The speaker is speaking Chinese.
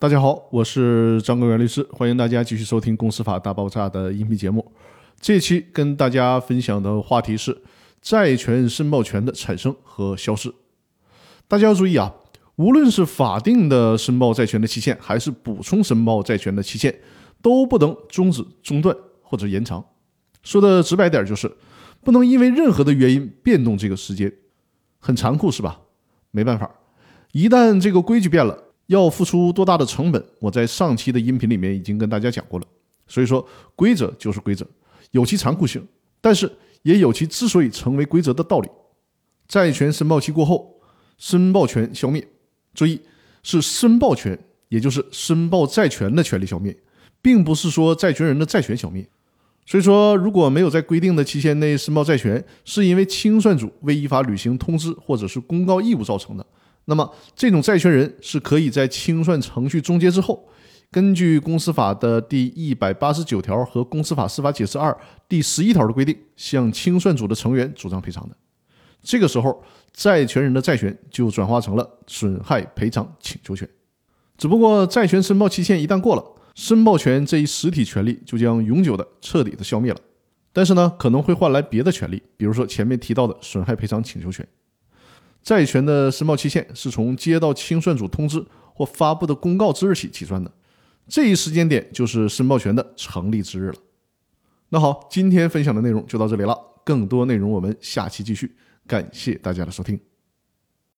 大家好，我是张国元律师，欢迎大家继续收听《公司法大爆炸》的音频节目。这期跟大家分享的话题是债权申报权的产生和消失。大家要注意啊，无论是法定的申报债权的期限，还是补充申报债权的期限，都不能终止、中断或者延长。说的直白点，就是不能因为任何的原因变动这个时间。很残酷是吧？没办法，一旦这个规矩变了。要付出多大的成本？我在上期的音频里面已经跟大家讲过了。所以说，规则就是规则，有其残酷性，但是也有其之所以成为规则的道理。债权申报期过后，申报权消灭。注意，是申报权，也就是申报债权的权利消灭，并不是说债权人的债权消灭。所以说，如果没有在规定的期限内申报债权，是因为清算组未依法履行通知或者是公告义务造成的。那么，这种债权人是可以在清算程序终结之后，根据公司法的第一百八十九条和公司法司法解释二第十一条的规定，向清算组的成员主张赔偿的。这个时候，债权人的债权就转化成了损害赔偿请求权。只不过，债权申报期限一旦过了，申报权这一实体权利就将永久的、彻底的消灭了。但是呢，可能会换来别的权利，比如说前面提到的损害赔偿请求权。债权的申报期限是从接到清算组通知或发布的公告之日起计算的，这一时间点就是申报权的成立之日了。那好，今天分享的内容就到这里了，更多内容我们下期继续。感谢大家的收听。